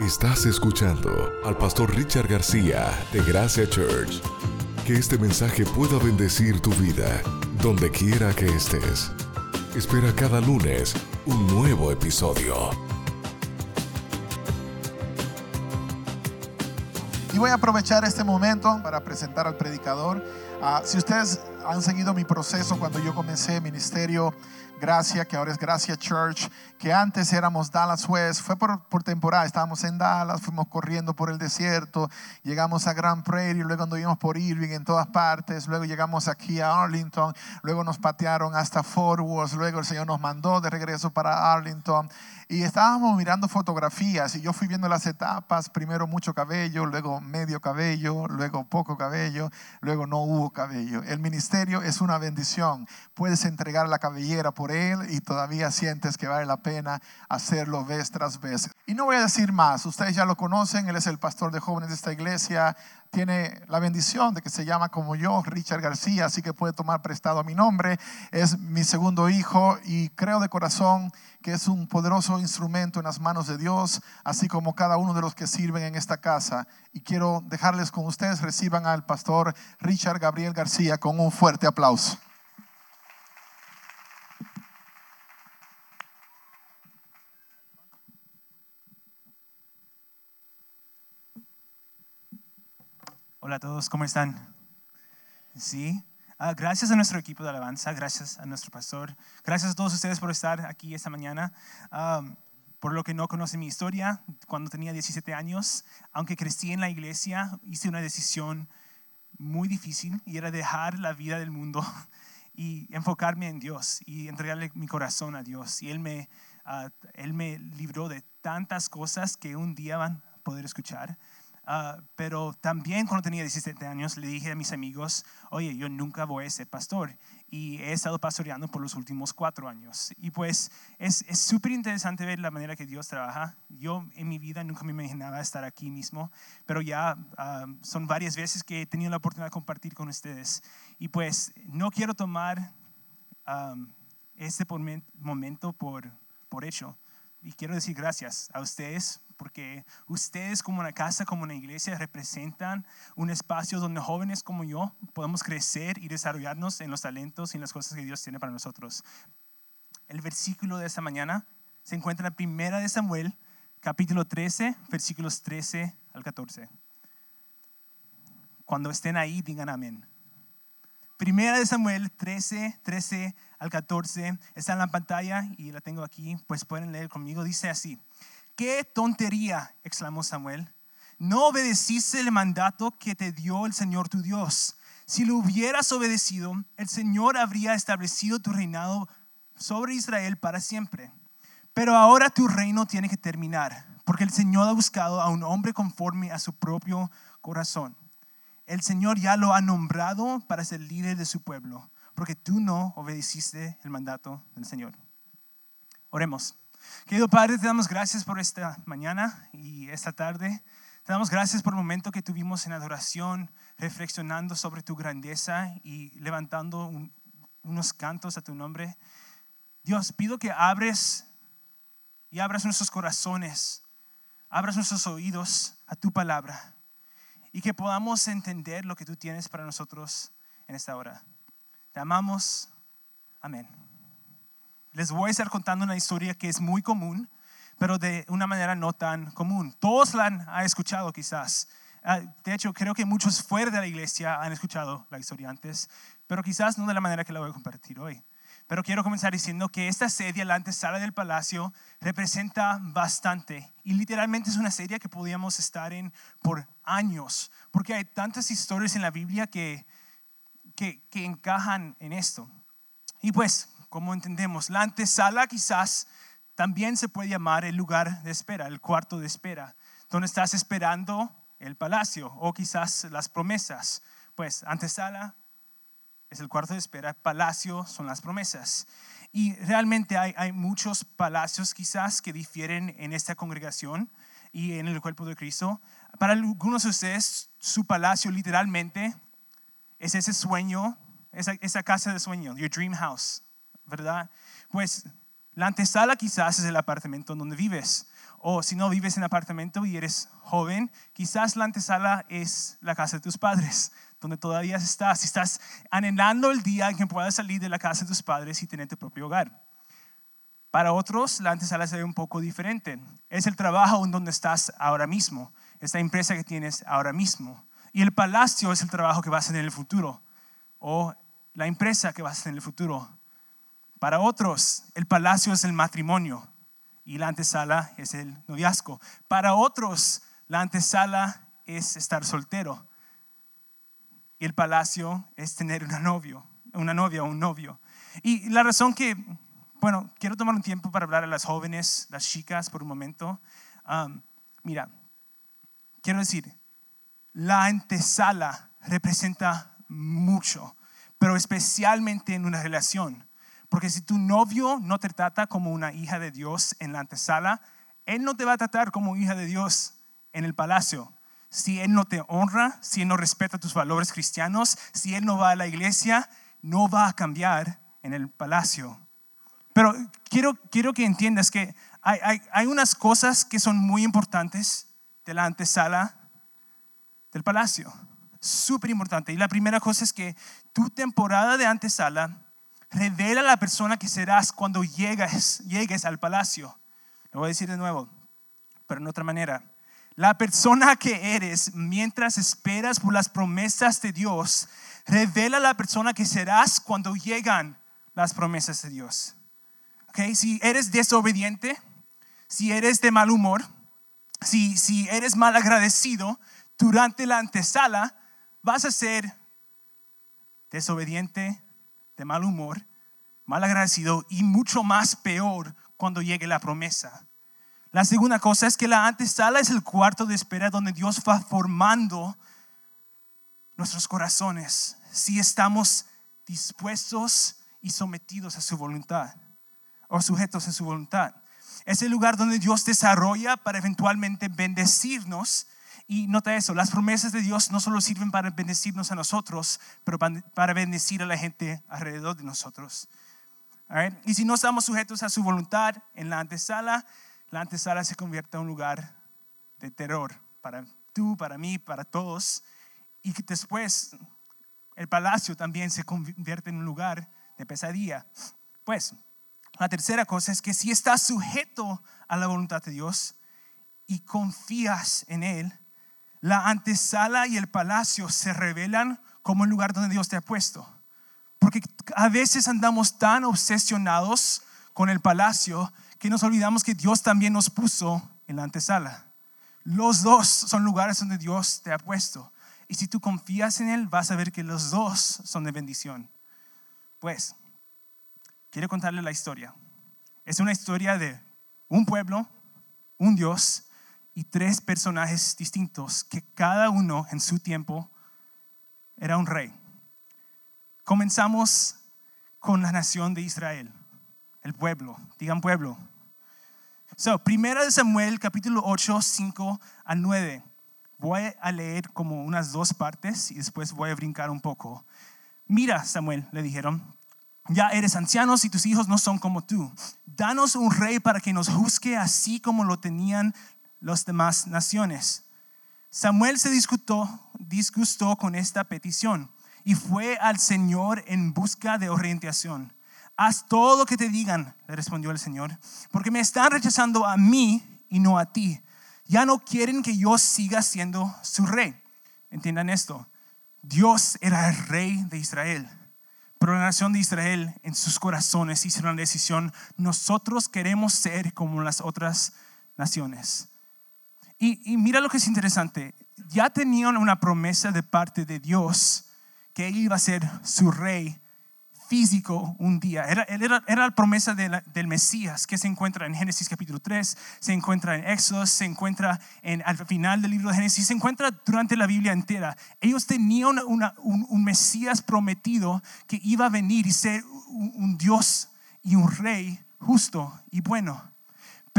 Estás escuchando al pastor Richard García de Gracia Church. Que este mensaje pueda bendecir tu vida, donde quiera que estés. Espera cada lunes un nuevo episodio. Y voy a aprovechar este momento para presentar al predicador. Ah, si ustedes han seguido mi proceso cuando yo comencé ministerio Gracia, que ahora es Gracia Church, que antes éramos Dallas West, fue por, por temporada, estábamos en Dallas, fuimos corriendo por el desierto, llegamos a Grand Prairie, luego anduvimos por Irving en todas partes, luego llegamos aquí a Arlington, luego nos patearon hasta Fort Worth, luego el Señor nos mandó de regreso para Arlington y estábamos mirando fotografías y yo fui viendo las etapas, primero mucho cabello, luego medio cabello, luego poco cabello, luego no hubo cabello. El ministerio es una bendición. Puedes entregar la cabellera por él y todavía sientes que vale la pena hacerlo vez tras vez. Y no voy a decir más, ustedes ya lo conocen, él es el pastor de jóvenes de esta iglesia, tiene la bendición de que se llama como yo, Richard García, así que puede tomar prestado mi nombre. Es mi segundo hijo y creo de corazón que es un poderoso instrumento en las manos de Dios, así como cada uno de los que sirven en esta casa. Y quiero dejarles con ustedes, reciban al pastor Richard Gabriel García con un fuerte aplauso. Hola a todos, ¿cómo están? Sí, ah, gracias a nuestro equipo de alabanza, gracias a nuestro pastor, gracias a todos ustedes por estar aquí esta mañana. por lo que no conocen mi historia, cuando tenía 17 años, aunque crecí en la iglesia, hice una decisión muy difícil y era dejar la vida del mundo y enfocarme en Dios y entregarle mi corazón a Dios. Y Él me, ah, él me libró de tantas cosas que un día van a poder escuchar. Ah, pero también cuando tenía 17 años le dije a mis amigos, oye, yo nunca voy a ser pastor. Y he estado pastoreando por los últimos cuatro años. Y pues es súper interesante ver la manera que Dios trabaja. Yo en mi vida nunca me imaginaba estar aquí mismo, pero ya ah, son varias veces que he tenido la oportunidad de compartir con ustedes. Y pues no quiero tomar este momento por, por hecho. Y quiero decir gracias a ustedes porque ustedes como una casa, como una iglesia, representan un espacio donde jóvenes como yo podemos crecer y desarrollarnos en los talentos y en las cosas que Dios tiene para nosotros. El versículo de esta mañana se encuentra en la primera de Samuel, capítulo 13, versículos 13 al 14. Cuando estén ahí, digan amén. Primera de Samuel 13, 13 al 14, está en la pantalla y la tengo aquí, pues pueden leer conmigo. Dice así, ¡Qué tontería! exclamó Samuel. No obedeciste el mandato que te dio el Señor tu Dios. Si lo hubieras obedecido, el Señor habría establecido tu reinado sobre Israel para siempre. Pero ahora tu reino tiene que terminar, porque el Señor ha buscado a un hombre conforme a su propio corazón. El Señor ya lo ha nombrado para ser líder de su pueblo, porque tú no obedeciste el mandato del Señor. Oremos. Querido Padre, te damos gracias por esta mañana y esta tarde. Te damos gracias por el momento que tuvimos en adoración, reflexionando sobre tu grandeza y levantando unos cantos a tu nombre. Dios, pido que abres y abras nuestros corazones, abras nuestros oídos a tu palabra y que podamos entender lo que tú tienes para nosotros en esta hora. Te amamos. Amén les voy a estar contando una historia que es muy común, pero de una manera no tan común. Todos la han, escuchado quizás. Ah, de hecho, creo que muchos fuera de la iglesia han escuchado la historia antes, pero quizás no de la manera que la voy a compartir hoy. Pero quiero comenzar diciendo que esta serie, la antesala del palacio, representa bastante. Y literalmente es una serie que podíamos estar en por años, porque hay tantas historias en la Biblia que, que, que encajan en esto. Y pues, como entendemos. La antesala quizás también se puede llamar el lugar de espera, el cuarto de espera, donde estás esperando el palacio o quizás las promesas. Pues antesala es el cuarto de espera, palacio son las promesas. Y realmente hay, hay muchos palacios quizás que difieren en esta congregación y en el cuerpo de Cristo. Para algunos de ustedes, su palacio literalmente es ese sueño, esa, esa casa de sueño, your dream house. ¿Verdad? Pues La antesala quizás es el apartamento donde vives. O si no vives en apartamento y eres joven, quizás la antesala es la casa de tus padres, donde todavía estás. Si estás anhelando el día en que puedas salir de la casa de tus padres y tener tu propio hogar. Para otros, la antesala se ve un poco diferente. Es el trabajo en donde estás ahora mismo, esta empresa que tienes ahora mismo. Y el palacio es el trabajo que vas a hacer en el futuro, o la empresa que vas a hacer en el futuro. Para otros, el palacio es el matrimonio y la antesala es el noviazgo. Para otros, la antesala es estar soltero y el palacio es tener una novio, una novia o un novio. Y la razón que bueno, quiero tomar un tiempo para hablar a las jóvenes, las chicas, por un momento. mira, quiero decir, la antesala representa mucho, pero especialmente en una relación. Porque si tu novio no te trata como una hija de Dios en la antesala, él no te va a tratar como hija de Dios en el palacio. Si él no te honra, si él no respeta tus valores cristianos, si él no va a la iglesia, no va a cambiar en el palacio. Pero quiero, quiero que entiendas que hay, hay, hay unas cosas que son muy importantes de la antesala del palacio. Súper importante. Y la primera cosa es que tu temporada de antesala revela la persona que serás cuando llegues, llegues al palacio. Lo voy a decir de nuevo, pero en otra manera. La persona que eres mientras esperas por las promesas de Dios revela la persona que serás cuando llegan las promesas de Dios. Si eres desobediente, si eres de mal humor, si, si eres mal agradecido durante la antesala, vas a ser desobediente, de mal humor, mal agradecido y mucho más peor cuando llegue la promesa. La segunda cosa es que la antesala es el cuarto de espera donde Dios va formando nuestros corazones si estamos dispuestos y sometidos a su voluntad o sujetos a su voluntad. Es el lugar donde Dios desarrolla para eventualmente bendecirnos. Y nota eso, las promesas de Dios no solo sirven para bendecirnos a nosotros, pero para bendecir a la gente alrededor de nosotros. Y si no estamos sujetos a su voluntad en la antesala, la antesala se convierte en un lugar de terror para tú, para mí, para todos. Y que después el palacio también se convierte en un lugar de pesadilla. Pues la tercera cosa es que si estás sujeto a la voluntad de Dios y confías en Él, la antesala y el palacio se revelan como el lugar donde Dios te ha puesto. Porque a veces andamos tan obsesionados con el palacio que nos olvidamos que Dios también nos puso en la antesala. Los dos son lugares donde Dios te ha puesto. Y si tú confías en Él, vas a ver que los dos son de bendición. Pues, quiero contarle la historia. Es una historia de un pueblo, un Dios y tres personajes distintos que cada uno en su tiempo era un rey. Comenzamos con la nación de Israel, el pueblo, digan pueblo. So, primera de Samuel, capítulo 8, 5 a 9. Voy a leer como unas dos partes y después voy a brincar un poco. Mira, Samuel, le dijeron, ya eres anciano y tus hijos no son como tú. Danos un rey para que nos juzgue así como lo tenían las demás naciones. Samuel se disgustó con esta petición y fue al Señor en busca de orientación. Haz todo lo que te digan, le respondió el Señor, porque me están rechazando a mí y no a ti. Ya no quieren que yo siga siendo su rey. Entiendan esto. Dios era el rey de Israel pero la nación de Israel en sus corazones hizo una decisión, nosotros queremos ser como las otras naciones. Y, mira lo que es interesante, ya tenían una promesa de parte de Dios que él iba a ser su rey físico un día. Era, era, era la promesa del Mesías que se encuentra en Génesis capítulo 3, se encuentra en Éxodo, se encuentra en, al final del libro de Génesis, se encuentra durante la Biblia entera. Ellos tenían un, un, Mesías prometido que iba a venir y ser un Dios y un rey justo y bueno.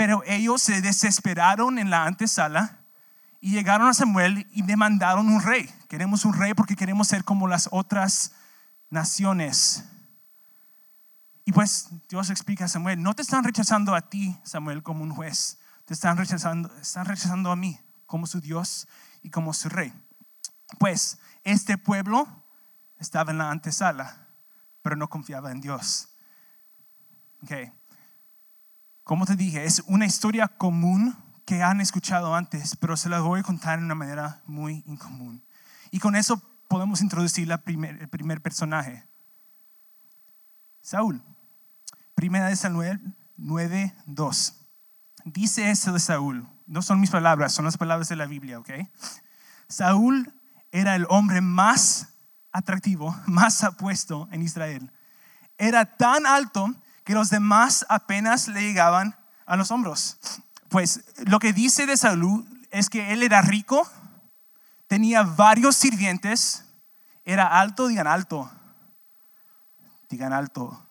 Pero ellos se desesperaron en la antesala y llegaron a Samuel y demandaron un rey. Queremos un rey porque queremos ser como las otras naciones. Y pues Dios explica a Samuel, no te están rechazando a ti, Samuel, como un juez, te están rechazando, están rechazando a mí como su Dios y como su rey. Pues este pueblo estaba en la antesala, pero no confiaba en Dios. Okay. Como te dije, es una historia común que han escuchado antes, pero se la voy a contar de una manera muy incomún. Y con eso podemos introducir la el primer personaje, Saúl. Primera de Samuel 9:2. Dice eso de Saúl. No son mis palabras, son las palabras de la Biblia, ¿ok? Saúl era el hombre más atractivo, más apuesto en Israel. Era tan alto que los demás apenas le llegaban a los hombros. Pues lo que dice de Saúl es que él era rico, tenía varios sirvientes, era alto, digan alto, digan alto.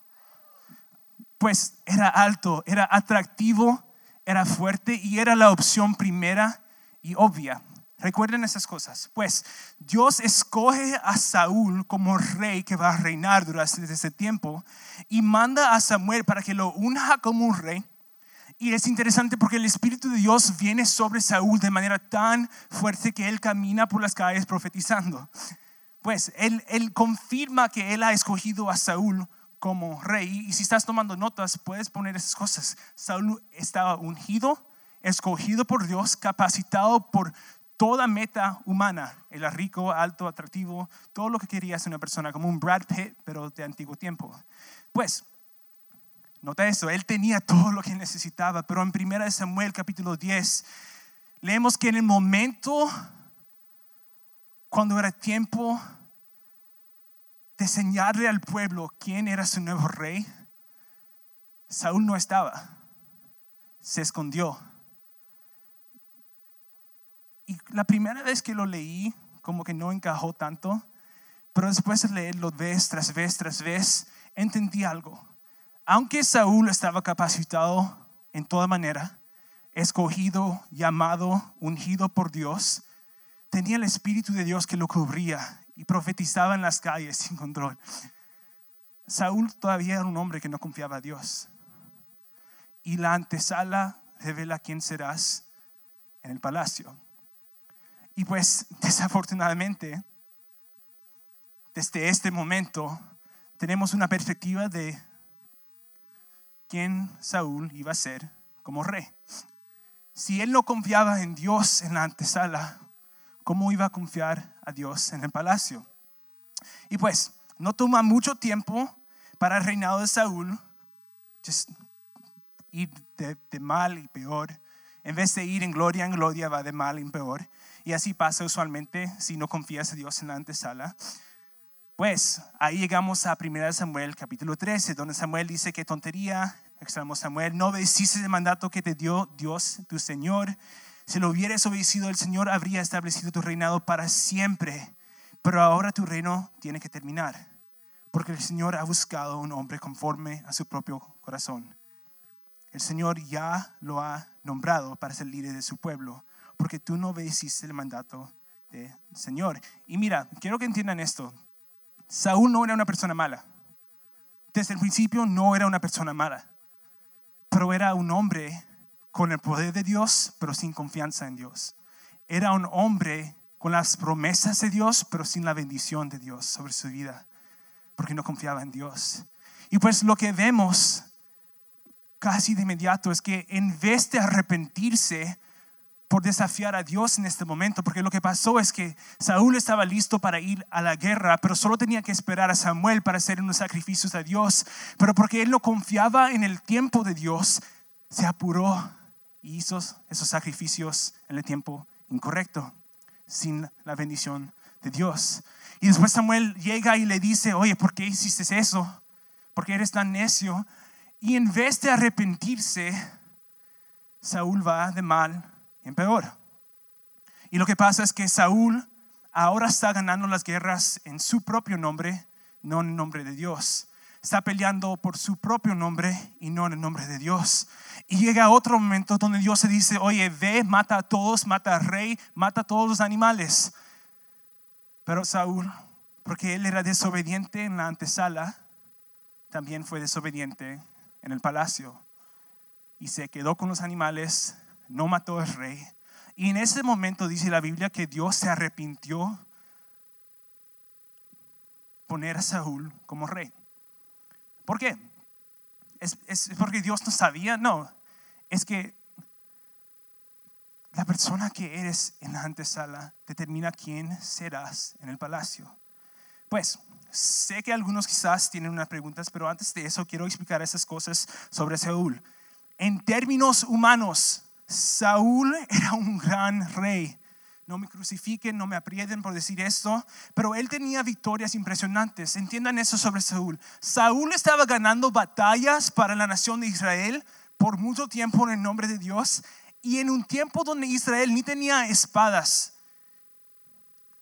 Pues era alto, era atractivo, era fuerte y era la opción primera y obvia. Recuerden esas cosas. Pues Dios escoge a Saúl como rey que va a reinar durante ese tiempo y manda a Samuel para que lo unja como un rey. Y es interesante porque el Espíritu de Dios viene sobre Saúl de manera tan fuerte que él camina por las calles profetizando. Pues él, él confirma que él ha escogido a Saúl como rey. Y si estás tomando notas, puedes poner esas cosas. Saúl estaba ungido, escogido por Dios, capacitado por toda meta humana. Era rico, alto, atractivo, todo lo que quería ser una persona, como un Brad Pitt, pero de antiguo tiempo. Pues, nota eso, él tenía todo lo que necesitaba, pero en 1 Samuel capítulo 10, leemos que en el momento cuando era tiempo de enseñarle al pueblo quién era su nuevo rey, Saúl no estaba, se escondió. Y la primera vez que lo leí, como que no encajó tanto, pero después de leerlo vez tras vez tras vez, entendí algo. Aunque Saúl estaba capacitado en toda manera, escogido, llamado, ungido por Dios, tenía el Espíritu de Dios que lo cubría y profetizaba en las calles sin control. Saúl todavía era un hombre que no confiaba a Dios. Y la antesala revela quién serás en el palacio. Y pues desafortunadamente, desde este momento, tenemos una perspectiva de quién Saúl iba a ser como rey. Si él no confiaba en Dios en la antesala, ¿cómo iba a confiar a Dios en el palacio? Y pues, no toma mucho tiempo para el reinado de Saúl ir de, de, mal y peor. En vez de ir en gloria en gloria, va de mal en peor. Y así pasa usualmente si no confías en Dios en la antesala. Pues ahí llegamos a 1 Samuel capítulo 13, donde Samuel dice que tontería, exclamó Samuel, no obedeciste el mandato que te dio Dios, tu Señor si lo hubieras obedecido, el Señor habría establecido tu reinado para siempre. Pero ahora tu reino tiene que terminar, porque el Señor ha buscado un hombre conforme a su propio corazón. El Señor ya lo ha nombrado para ser líder de su pueblo, porque tú no obedeciste el mandato del Señor. Y mira, quiero que entiendan esto. Saúl no era una persona mala. Desde el principio no era una persona mala, pero era un hombre con el poder de Dios, pero sin confianza en Dios. Era un hombre con las promesas de Dios, pero sin la bendición de Dios sobre su vida, porque no confiaba en Dios. Y pues lo que vemos casi de inmediato es que en vez de arrepentirse por desafiar a Dios en este momento, porque lo que pasó es que Saúl estaba listo para ir a la guerra, pero solo tenía que esperar a Samuel para hacer unos sacrificios a Dios, pero porque él no confiaba en el tiempo de Dios, se apuró y hizo esos sacrificios en el tiempo incorrecto, sin la bendición de Dios. Y después Samuel llega y le dice, oye, ¿por qué hiciste eso? ¿Por qué eres tan necio? Y en vez de arrepentirse, Saúl va de mal en peor. Y lo que pasa es que Saúl ahora está ganando las guerras en su propio nombre, no en el nombre de Dios está peleando por su propio nombre y no en el nombre de Dios. Y llega otro momento donde Dios se dice, oye, ve, mata a todos, mata al rey, mata a todos los animales. Pero Saúl, porque él era desobediente en la antesala, también fue desobediente en el palacio y se quedó con los animales, no mató al rey. Y en ese momento dice la Biblia que Dios se arrepintió poner a Saúl como rey. ¿Por qué? ¿Es, es porque Dios no sabía? No, es que la persona que eres en la antesala determina quién serás en el palacio. Pues sé que algunos quizás tienen unas preguntas, pero antes de eso quiero explicar esas cosas sobre Saúl. En términos humanos, Saúl era un gran rey. No me crucifiquen, no me aprieten por decir esto, pero él tenía victorias impresionantes. Entiendan eso sobre Saúl. Saúl estaba ganando batallas para la nación de Israel por mucho tiempo en el nombre de Dios y en un tiempo donde Israel ni tenía espadas.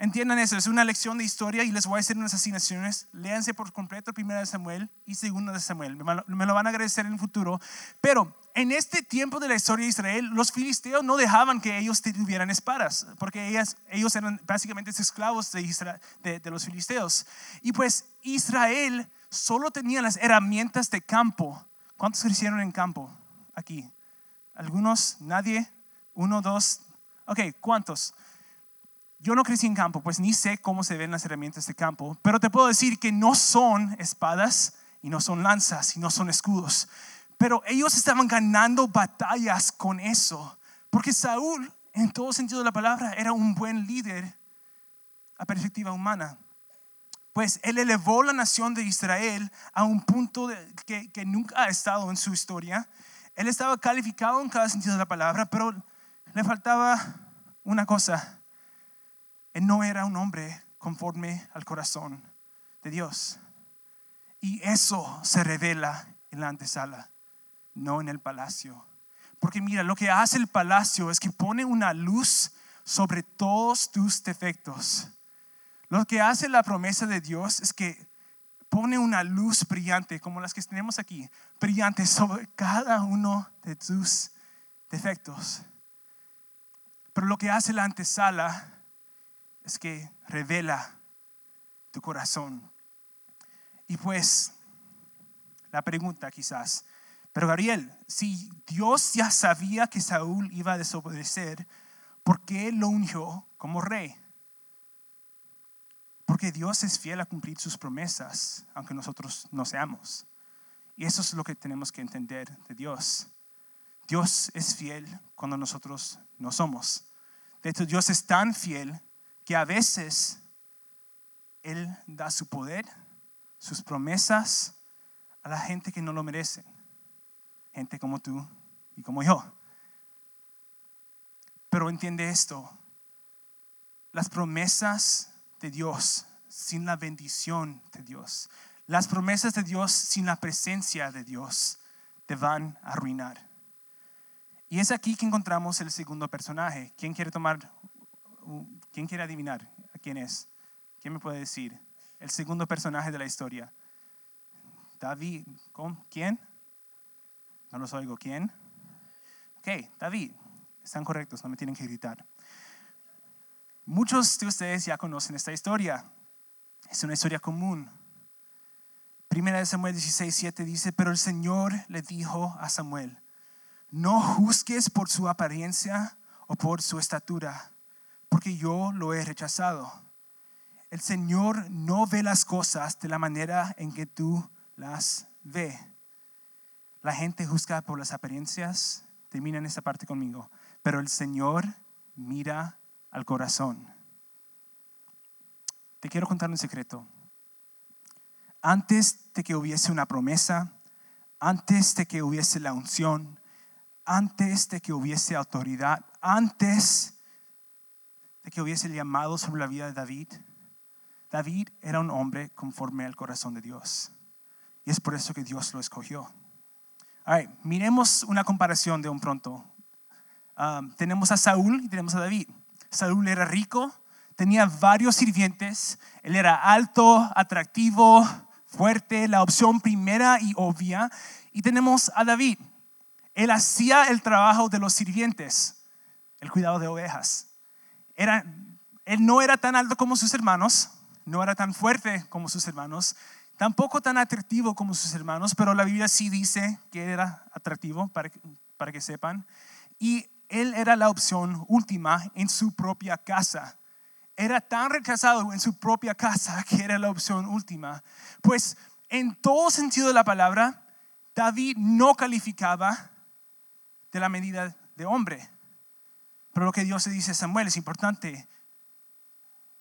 Entiendan eso, es una lección de historia y les voy a hacer unas asignaciones. Léanse por completo primera de Samuel y segunda de Samuel. Me lo van a agradecer en el futuro. Pero en este tiempo de la historia de Israel, los filisteos no dejaban que ellos tuvieran espadas, porque ellos eran básicamente esclavos de, de los filisteos. Y pues Israel solo tenía las herramientas de campo. ¿Cuántos crecieron en campo aquí? ¿Algunos? ¿Nadie? ¿Uno, dos? Ok, ¿cuántos? Yo no crecí en campo, pues ni sé cómo se ven las herramientas de campo, pero te puedo decir que no son espadas y no son lanzas y no son escudos. Pero ellos estaban ganando batallas con eso, porque Saúl, en todo sentido de la palabra, era un buen líder a perspectiva humana. Pues él elevó la nación de Israel a un punto que, que nunca ha estado en su historia él estaba calificado en cada sentido de la palabra, pero le faltaba una cosa. Él no era un hombre conforme al corazón de Dios. Y eso se revela en la antesala, no en el palacio. Porque mira, lo que hace el palacio es que pone una luz sobre todos tus defectos. Lo que hace la promesa de Dios es que pone una luz brillante, como las que tenemos aquí, brillante sobre cada uno de tus defectos. Pero lo que hace la antesala es que revela tu corazón. Y pues, la pregunta quizás, pero Gabriel, si Dios ya sabía que Saúl iba a desobedecer, ¿por qué lo ungió como rey? Porque Dios es fiel a cumplir sus promesas, aunque nosotros no seamos. Y eso es lo que tenemos que entender de Dios. Dios es fiel cuando nosotros no somos. De hecho, Dios es tan fiel que a veces Él da su poder, sus promesas a la gente que no lo merece. Gente como tú y como yo. Pero entiende esto. Las promesas de Dios sin la bendición de Dios. Las promesas de Dios sin la presencia de Dios te van a arruinar. Y es aquí que encontramos el segundo personaje. ¿Quién quiere tomar? ¿Quién quiere adivinar a quién es? ¿Quién me puede decir? El segundo personaje de la historia. David. ¿Quién? No los oigo. ¿Quién? Ok, David. Están correctos, no me tienen que gritar. Muchos de ustedes ya conocen esta historia. Es una historia común. Primera de Samuel 16, 7 dice, pero el Señor le dijo a Samuel, no juzgues por su apariencia o por su estatura, porque yo lo he rechazado. El Señor no ve las cosas de la manera en que tú las ve. La gente juzga por las apariencias, termina en esta parte conmigo, pero el Señor mira al corazón. Te quiero contar un secreto. Antes de que hubiese una promesa, antes de que hubiese la unción, antes de que hubiese autoridad, antes de que hubiese llamado sobre la vida de David, David era un hombre conforme al corazón de Dios. Y es por eso que Dios lo escogió. miremos una comparación de un pronto. Ah, tenemos a Saúl y tenemos a David. Saúl era rico, tenía varios sirvientes, él era alto, atractivo, fuerte, la opción primera y obvia. Y tenemos a David. Él hacía el trabajo de los sirvientes, el cuidado de ovejas. Él no era tan alto como sus hermanos, no era tan fuerte como sus hermanos, tampoco tan atractivo como sus hermanos, pero la Biblia sí dice que era atractivo, para, para que sepan. Y él era la opción última en su propia casa. Era tan rechazado en su propia casa que era la opción última. Pues en todo sentido de la palabra, David no calificaba de la medida de hombre. Pero lo que Dios le dice Samuel es importante.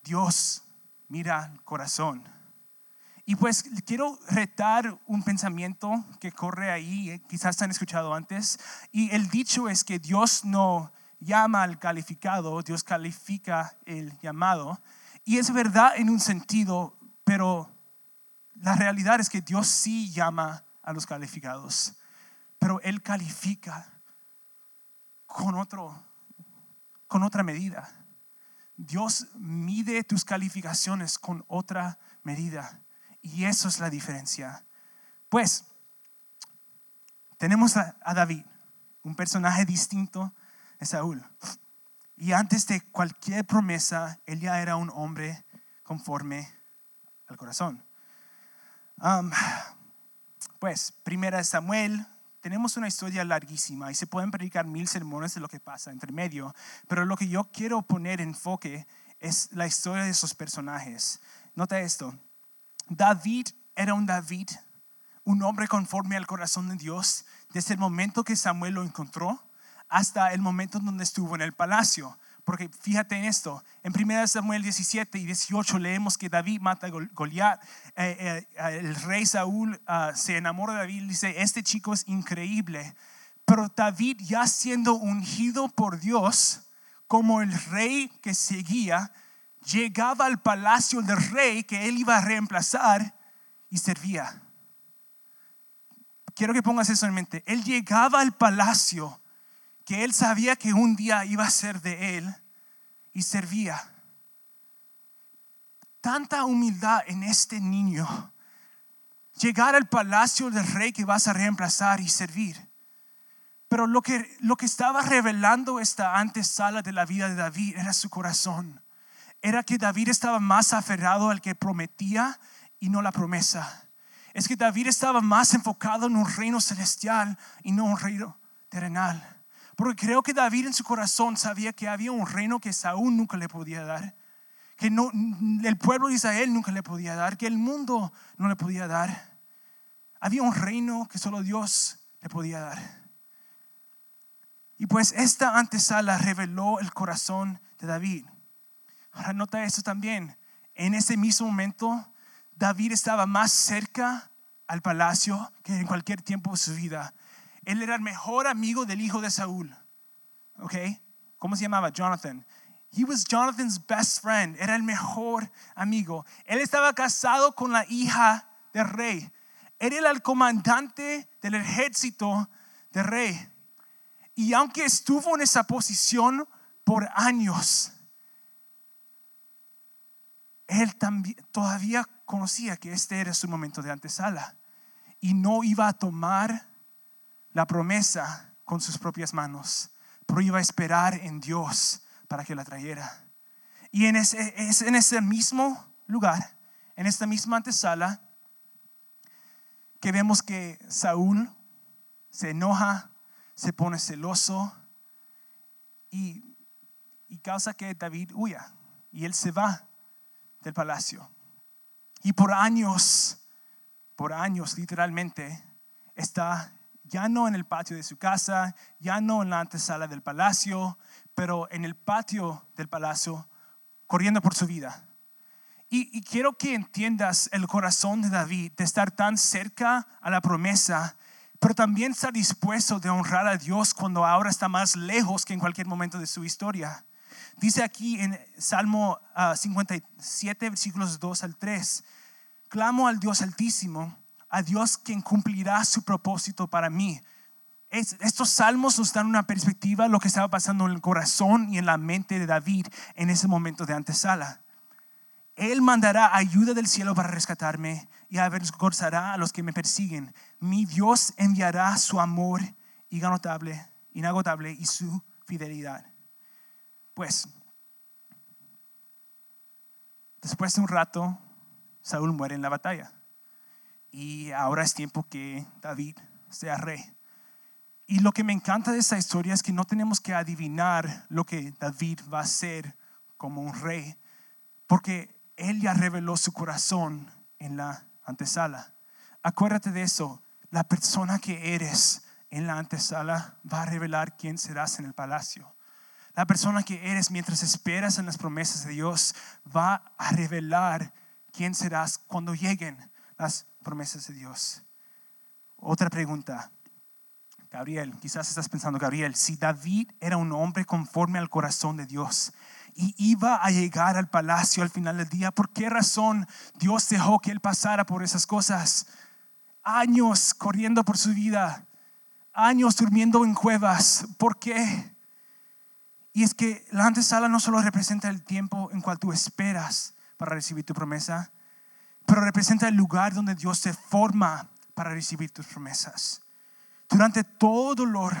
Dios mira el corazón. Y pues quiero retar un pensamiento que corre ahí, eh, quizás han escuchado antes, y el dicho es que Dios no llama al calificado, Dios califica el llamado. Y es verdad en un sentido, pero la realidad es que Dios sí llama a los calificados, pero Él califica con, otro, con otra medida. Dios mide tus calificaciones con otra medida. Y eso es la diferencia. Pues, tenemos a, David, un personaje distinto de Saúl. Y antes de cualquier promesa, él ya era un hombre conforme al corazón. pues, primera Samuel, tenemos una historia larguísima y se pueden predicar mil sermones de lo que pasa entre medio, pero lo que yo quiero poner enfoque es la historia de esos personajes. Nota esto, David era un David, un hombre conforme al corazón de Dios, desde el momento que Samuel lo encontró hasta el momento donde estuvo en el palacio. Porque fíjate en esto, en 1 Samuel 17 y 18 leemos que David mata a Goliat, eh, eh, el rey Saúl ah, se enamora de David, dice, este chico es increíble. Pero David ya siendo ungido por Dios como el rey que seguía, llegaba al palacio del rey que él iba a reemplazar y servía. Quiero que pongas eso en mente. Él llegaba al palacio que él sabía que un día iba a ser de él y servía. Tanta humildad en este niño. Llegar al palacio del rey que vas a reemplazar y servir. Pero lo que, lo que estaba revelando esta antesala de la vida de David era su corazón. Era que David estaba más aferrado al que prometía y no la promesa. Es que David estaba más enfocado en un reino celestial y no un reino terrenal. Porque creo que David en su corazón sabía que había un reino que Saúl nunca le podía dar, que no, el pueblo de Israel nunca le podía dar, que el mundo no le podía dar. Había un reino que solo Dios le podía dar. Y pues esta antesala reveló el corazón de David. Ahora nota esto también. En ese mismo momento, David estaba más cerca al palacio que en cualquier tiempo de su vida. Él era el mejor amigo del hijo de Saúl. ¿Ok? ¿Cómo se llamaba? Jonathan. He was Jonathan's best friend. Era el mejor amigo. Él estaba casado con la hija del rey. Era el comandante del ejército del rey. Y aunque estuvo en esa posición por años, él también, todavía conocía que este era su momento de antesala y no iba a tomar la promesa con sus propias manos, pero iba a esperar en Dios para que la trayera. Y en ese, es en ese mismo lugar, en esta misma antesala, que vemos que Saúl se enoja, se pone celoso y, y causa que David huya. Y él se va del palacio. Y por años, por años literalmente, está ya no en el patio de su casa, ya no en la antesala del palacio, pero en el patio del palacio, corriendo por su vida. Y, quiero que entiendas el corazón de David de estar tan cerca a la promesa, pero también estar dispuesto de honrar a Dios cuando ahora está más lejos que en cualquier momento de su historia. Dice aquí en Salmo 57, ah, versículos 2 al 3, clamo al Dios altísimo a Dios quien cumplirá su propósito para mí. estos salmos nos dan una perspectiva de lo que estaba pasando en el corazón y en la mente de David en ese momento de antesala. Él mandará ayuda del cielo para rescatarme y avergonzará a los que me persiguen. Mi Dios enviará su amor inagotable, inagotable y su fidelidad. Pues, después de un rato, Saúl muere en la batalla. Y ahora es tiempo que David sea rey. Y lo que me encanta de esta historia es que no tenemos que adivinar lo que David va a hacer como un rey, porque él ya reveló su corazón en la antesala. Acuérdate de eso, la persona que eres en la antesala va a revelar quién serás en el palacio. La persona que eres mientras esperas en las promesas de Dios va a revelar quién serás cuando lleguen las promesas de Dios. Otra pregunta. Gabriel, quizás estás pensando, Gabriel, si David era un hombre conforme al corazón de Dios y iba a llegar al palacio al final del día, ¿por qué razón Dios dejó que él pasara por esas cosas? Años corriendo por su vida, años durmiendo en cuevas, ¿por qué? Y es que la antesala no solo representa el tiempo en cual tú esperas para recibir tu promesa, pero representa el lugar donde Dios te forma para recibir tus promesas. Durante todo dolor,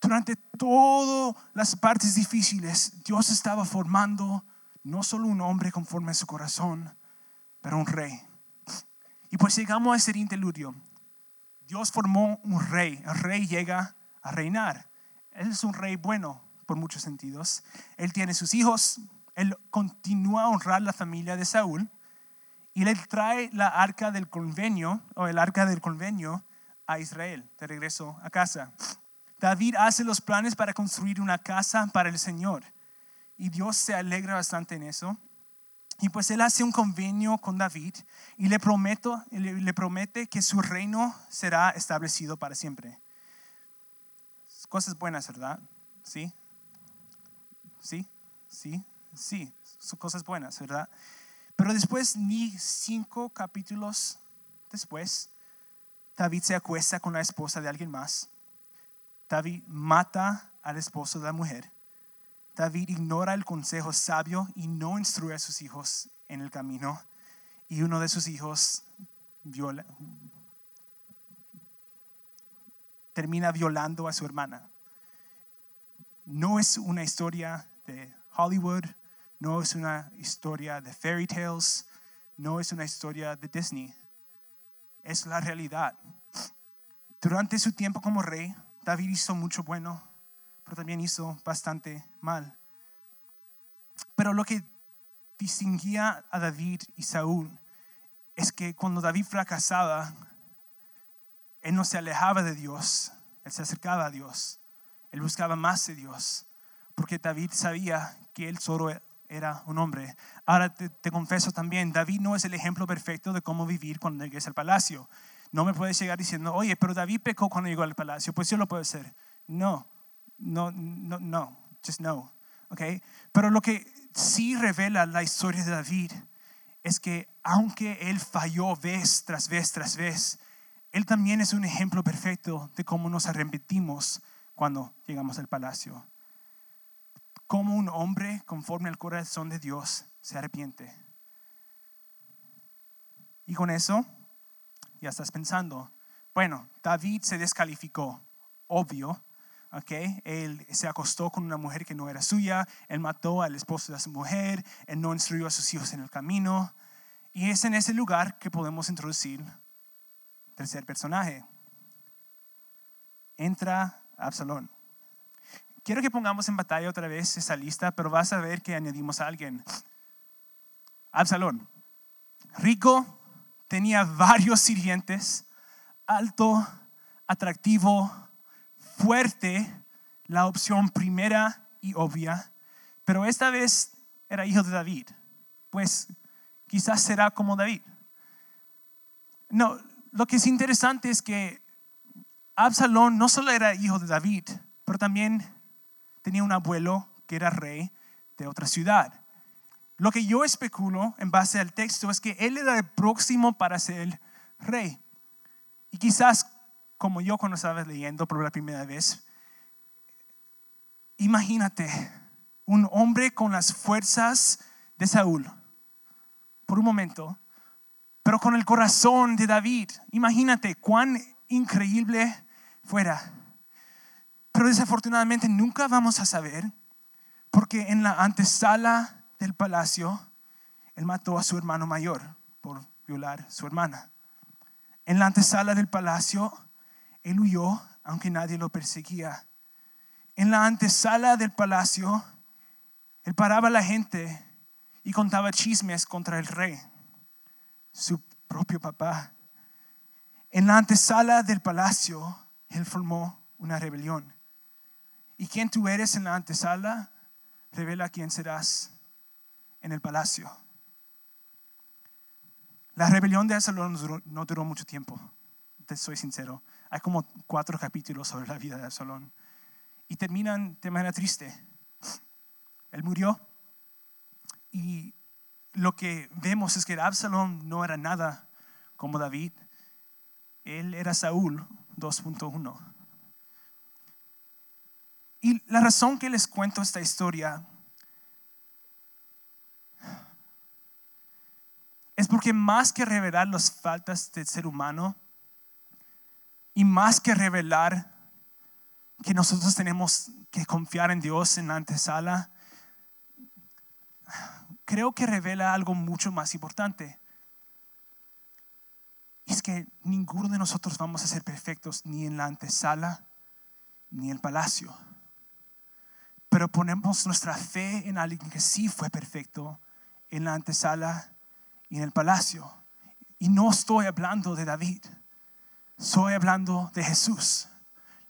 durante todas las partes difíciles, Dios estaba formando no solo un hombre conforme a su corazón, pero un rey. Y pues llegamos a ese interludio. Dios formó un rey. El rey llega a reinar. Él es un rey bueno por muchos sentidos. Él tiene sus hijos, él continúa a honrar la familia de Saúl y le trae la arca del convenio o el arca del convenio a Israel de regreso a casa. David hace los planes para construir una casa para el Señor y Dios se alegra bastante en eso. Y pues él hace un convenio con David y le, prometo, le promete que su reino será establecido para siempre cosas buenas, ¿verdad? Sí, sí, sí, sí, son cosas buenas, ¿verdad? Pero después, ni cinco capítulos después, David se acuesta con la esposa de alguien más. David mata al esposo de la mujer. David ignora el consejo sabio y no instruye a sus hijos en el camino. Y uno de sus hijos termina violando a su hermana. No es una historia de Hollywood, no es una historia de fairy tales, no es una historia de Disney. Es la realidad. Durante su tiempo como rey, David hizo mucho bueno, pero también hizo bastante mal. Pero lo que distinguía a David y Saúl es que cuando David fracasaba, él no se alejaba de Dios, él se acercaba a Dios, él buscaba más de Dios, porque David sabía que él solo era un hombre. Ahora te, confieso también, David no es el ejemplo perfecto de cómo vivir cuando llegues al palacio. No me puedes llegar diciendo, oye, pero David pecó cuando llegó al palacio, pues yo lo puedo hacer. No, no, no, no, just no. Okay? Pero lo que sí revela la historia de David es que aunque él falló vez tras vez tras vez, él también es un ejemplo perfecto de cómo nos arrepentimos cuando llegamos al palacio. Cómo un hombre conforme al corazón de Dios se arrepiente. Y con eso ya estás pensando, bueno, David se descalificó, obvio, ¿ok? Él se acostó con una mujer que no era suya, él mató al esposo de su mujer, él no instruyó a sus hijos en el camino. Y es en ese lugar que podemos introducir tercer personaje. Entra Absalón. Quiero que pongamos en batalla otra vez esa lista, pero vas a ver que añadimos a alguien. Absalón, rico, tenía varios sirvientes, alto, atractivo, fuerte, la opción primera y obvia, pero esta vez era hijo de David, pues quizás será como David. No, lo que es interesante es que Absalón no solo era hijo de David, pero también tenía un abuelo que era rey de otra ciudad. Lo que yo especulo en base al texto es que él era el próximo para ser rey. Y quizás, como yo cuando estaba leyendo por la primera vez, imagínate un hombre con las fuerzas de Saúl, por un momento, pero con el corazón de David. Imagínate cuán increíble fuera. Pero desafortunadamente nunca vamos a saber, porque en la antesala del palacio, él mató a su hermano mayor por violar a su hermana. En la antesala del palacio, él huyó, aunque nadie lo perseguía. En la antesala del palacio, él paraba a la gente y contaba chismes contra el rey, su propio papá. En la antesala del palacio, él formó una rebelión. ¿Y quién tú eres en la antesala? Revela quién serás en el palacio. La rebelión de Absalón no duró mucho tiempo, te soy sincero. Hay como cuatro capítulos sobre la vida de Absalón. Y terminan de manera triste. Él murió y lo que vemos es que Absalón no era nada como David. Él era Saúl 2.1. Y la razón que les cuento esta historia es porque más que revelar las faltas del ser humano y más que revelar que nosotros tenemos que confiar en Dios en la antesala, creo que revela algo mucho más importante. Es que ninguno de nosotros vamos a ser perfectos ni en la antesala ni en el palacio. Pero ponemos nuestra fe en alguien que sí fue perfecto en la antesala y en el palacio. Y no estoy hablando de David, estoy hablando de Jesús,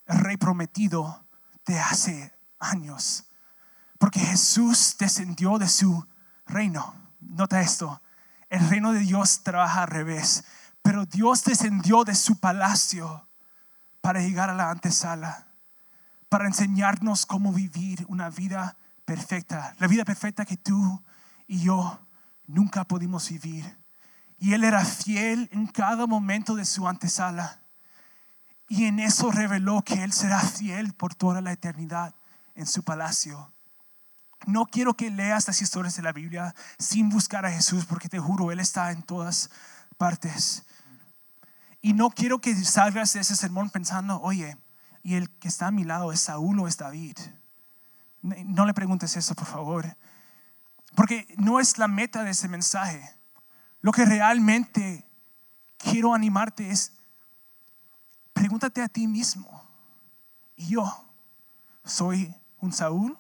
el rey prometido de hace años. Porque Jesús descendió de su reino. Nota esto, el reino de Dios trabaja al revés, pero Dios descendió de su palacio para llegar a la antesala, para enseñarnos cómo vivir una vida perfecta, la vida perfecta que tú y yo nunca pudimos vivir. Y Él era fiel en cada momento de su antesala. Y en eso reveló que Él será fiel por toda la eternidad en su palacio. No quiero que leas las historias de la Biblia sin buscar a Jesús, porque te juro, Él está en todas partes. Y no quiero que salgas de ese sermón pensando, oye, y el que está a mi lado es Saúl o es David. No le preguntes eso, por favor. Porque no es la meta de ese mensaje. Lo que realmente quiero animarte es, pregúntate a ti mismo, ¿y yo soy un Saúl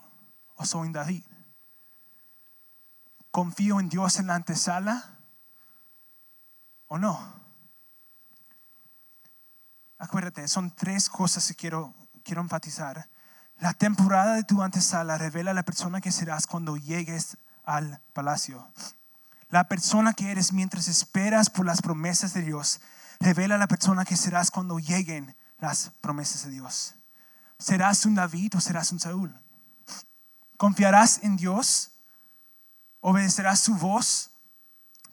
o soy un David? ¿Confío en Dios en la antesala o no? Acuérdate, son tres cosas que quiero, quiero enfatizar. La temporada de tu antesala revela la persona que serás cuando llegues al palacio. La persona que eres mientras esperas por las promesas de Dios revela la persona que serás cuando lleguen las promesas de Dios. ¿Serás un David o serás un Saúl? ¿Confiarás en Dios? ¿Obedecerás su voz?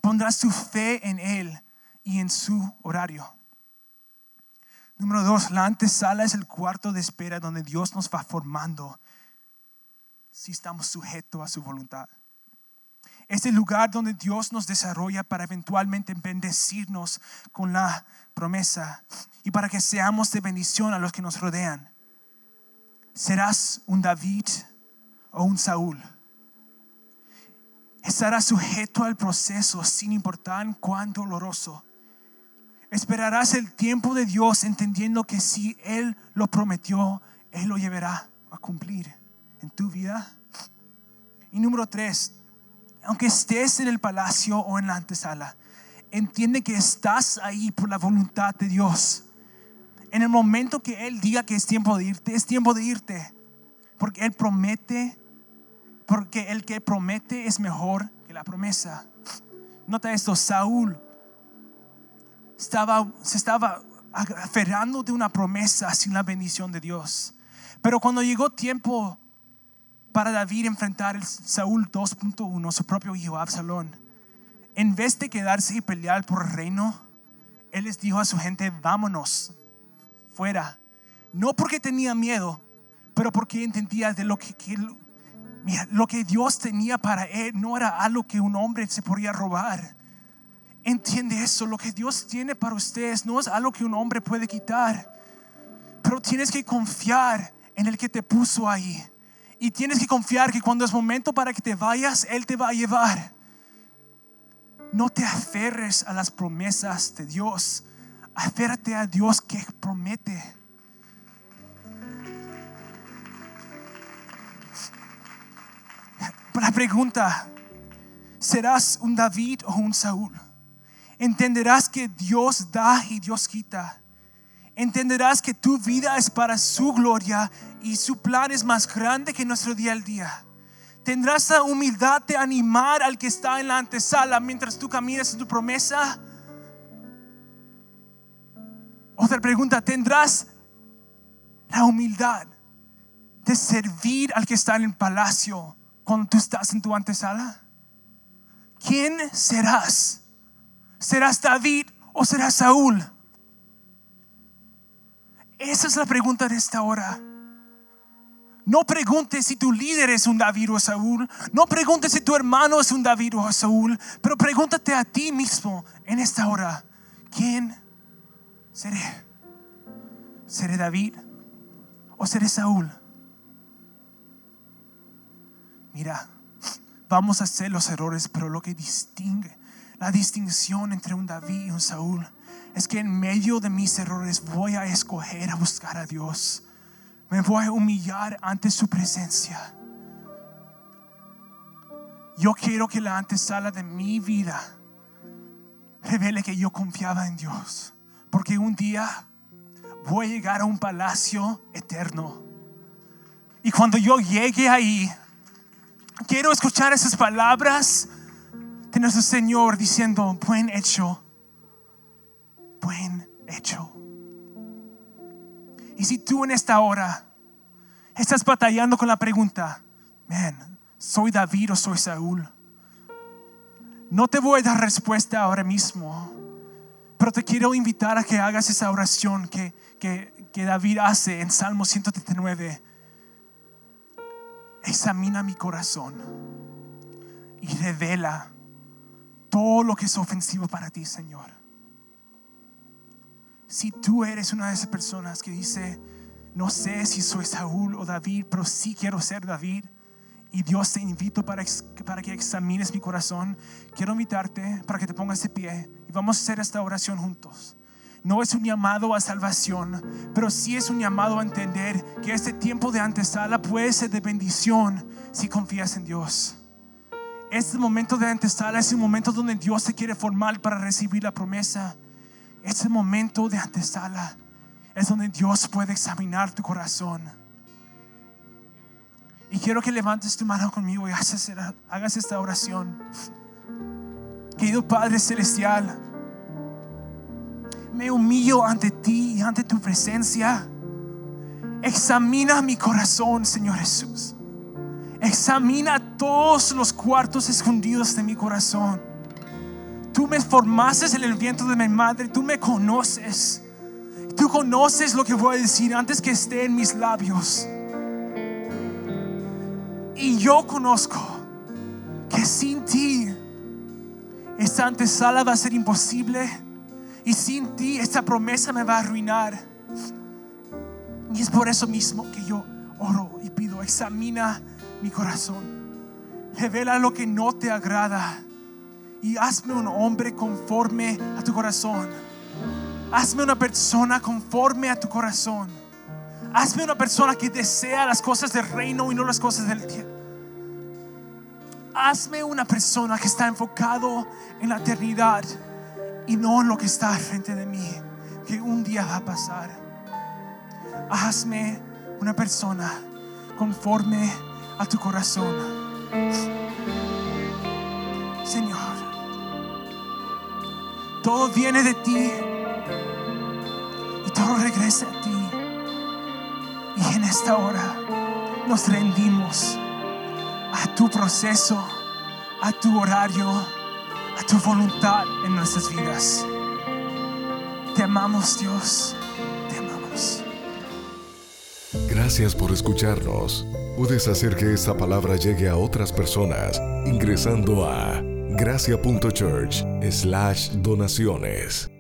¿Pondrás tu fe en Él y en su horario? Número dos, la antesala es el cuarto de espera donde Dios nos va formando si estamos sujetos a su voluntad. Es el lugar donde Dios nos desarrolla para eventualmente bendecirnos con la promesa y para que seamos de bendición a los que nos rodean. ¿Serás un David o un Saúl? Estarás sujeto al proceso sin importar cuán doloroso. Esperarás el tiempo de Dios entendiendo que si Él lo prometió, Él lo llevará a cumplir en tu vida. Y número tres, aunque estés en el palacio o en la antesala, entiende que estás ahí por la voluntad de Dios. En el momento que Él diga que es tiempo de irte, es tiempo de irte. Porque Él promete, porque el que promete es mejor que la promesa. Nota esto, Saúl estaba, se estaba aferrando de una promesa sin la bendición de Dios. Pero cuando llegó tiempo para David enfrentar el Saúl 2.1, su propio hijo Absalón. En vez de quedarse y pelear por el reino, él les dijo a su gente, vámonos fuera. No porque tenía miedo, pero porque entendía de lo que, lo que Dios tenía para él no era algo que un hombre se podía robar. Entiende eso, lo que Dios tiene para ustedes no es algo que un hombre puede quitar, pero tienes que confiar en el que te puso ahí. Y tienes que confiar que cuando es momento para que te vayas, Él te va a llevar. No te aferres a las promesas de Dios. Aférrate a Dios que promete. La pregunta, ¿serás un David o un Saúl? Entenderás que Dios da y Dios quita. Entenderás que tu vida es para su gloria y su plan es más grande que nuestro día al día. Tendrás la humildad de animar al que está en la antesala mientras tú caminas en tu promesa. Otra pregunta, ¿tendrás la humildad de servir al que está en el palacio cuando tú estás en tu antesala? ¿Quién serás? ¿Serás David o serás Saúl? Esa es la pregunta de esta hora. No preguntes si tu líder es un David o Saúl. No preguntes si tu hermano es un David o Saúl. Pero pregúntate a ti mismo en esta hora. ¿Quién seré? ¿Seré David o seré Saúl? Mira, vamos a hacer los errores, pero lo que distingue, la distinción entre un David y un Saúl, es que en medio de mis errores voy a escoger a buscar a Dios. Me voy a humillar ante su presencia. Yo quiero que la antesala de mi vida revele que yo confiaba en Dios. Porque un día voy a llegar a un palacio eterno. Y cuando yo llegue ahí, quiero escuchar esas palabras de nuestro Señor diciendo, buen hecho, buen hecho. Y si tú en esta hora estás batallando con la pregunta, man, ¿soy David o soy Saúl? No te voy a dar respuesta ahora mismo, pero te quiero invitar a que hagas esa oración que, que, que David hace en Salmo 139. Examina mi corazón y revela todo lo que es ofensivo para ti, Señor. Si tú eres una de esas personas que dice, no sé si soy Saúl o David, pero sí quiero ser David, y Dios te invito para, para que examines mi corazón, quiero invitarte para que te pongas de pie y vamos a hacer esta oración juntos. No es un llamado a salvación, pero sí es un llamado a entender que este tiempo de antesala puede ser de bendición si confías en Dios. Este momento de antesala es un momento donde Dios te quiere formar para recibir la promesa. Este momento de antesala es donde Dios puede examinar tu corazón. Y quiero que levantes tu mano conmigo y hagas esta oración. Querido Padre Celestial, me humillo ante ti y ante tu presencia. Examina mi corazón, Señor Jesús. Examina todos los cuartos escondidos de mi corazón. Tú me formaste en el viento de mi madre, tú me conoces. Tú conoces lo que voy a decir antes que esté en mis labios. Y yo conozco que sin ti esta antesala va a ser imposible. Y sin ti esta promesa me va a arruinar. Y es por eso mismo que yo oro y pido, examina mi corazón. Revela lo que no te agrada. Y hazme un hombre conforme a tu corazón. Hazme una persona conforme a tu corazón. Hazme una persona que desea las cosas del reino y no las cosas del tiempo. Hazme una persona que está enfocado en la eternidad y no en lo que está frente de mí, que un día va a pasar. Hazme una persona conforme a tu corazón. Señor, todo viene de ti y todo regresa a ti. Y en esta hora nos rendimos a tu proceso, a tu horario, a tu voluntad en nuestras vidas. Te amamos Dios. Gracias por escucharnos. Puedes hacer que esta palabra llegue a otras personas ingresando a gracia.church slash donaciones.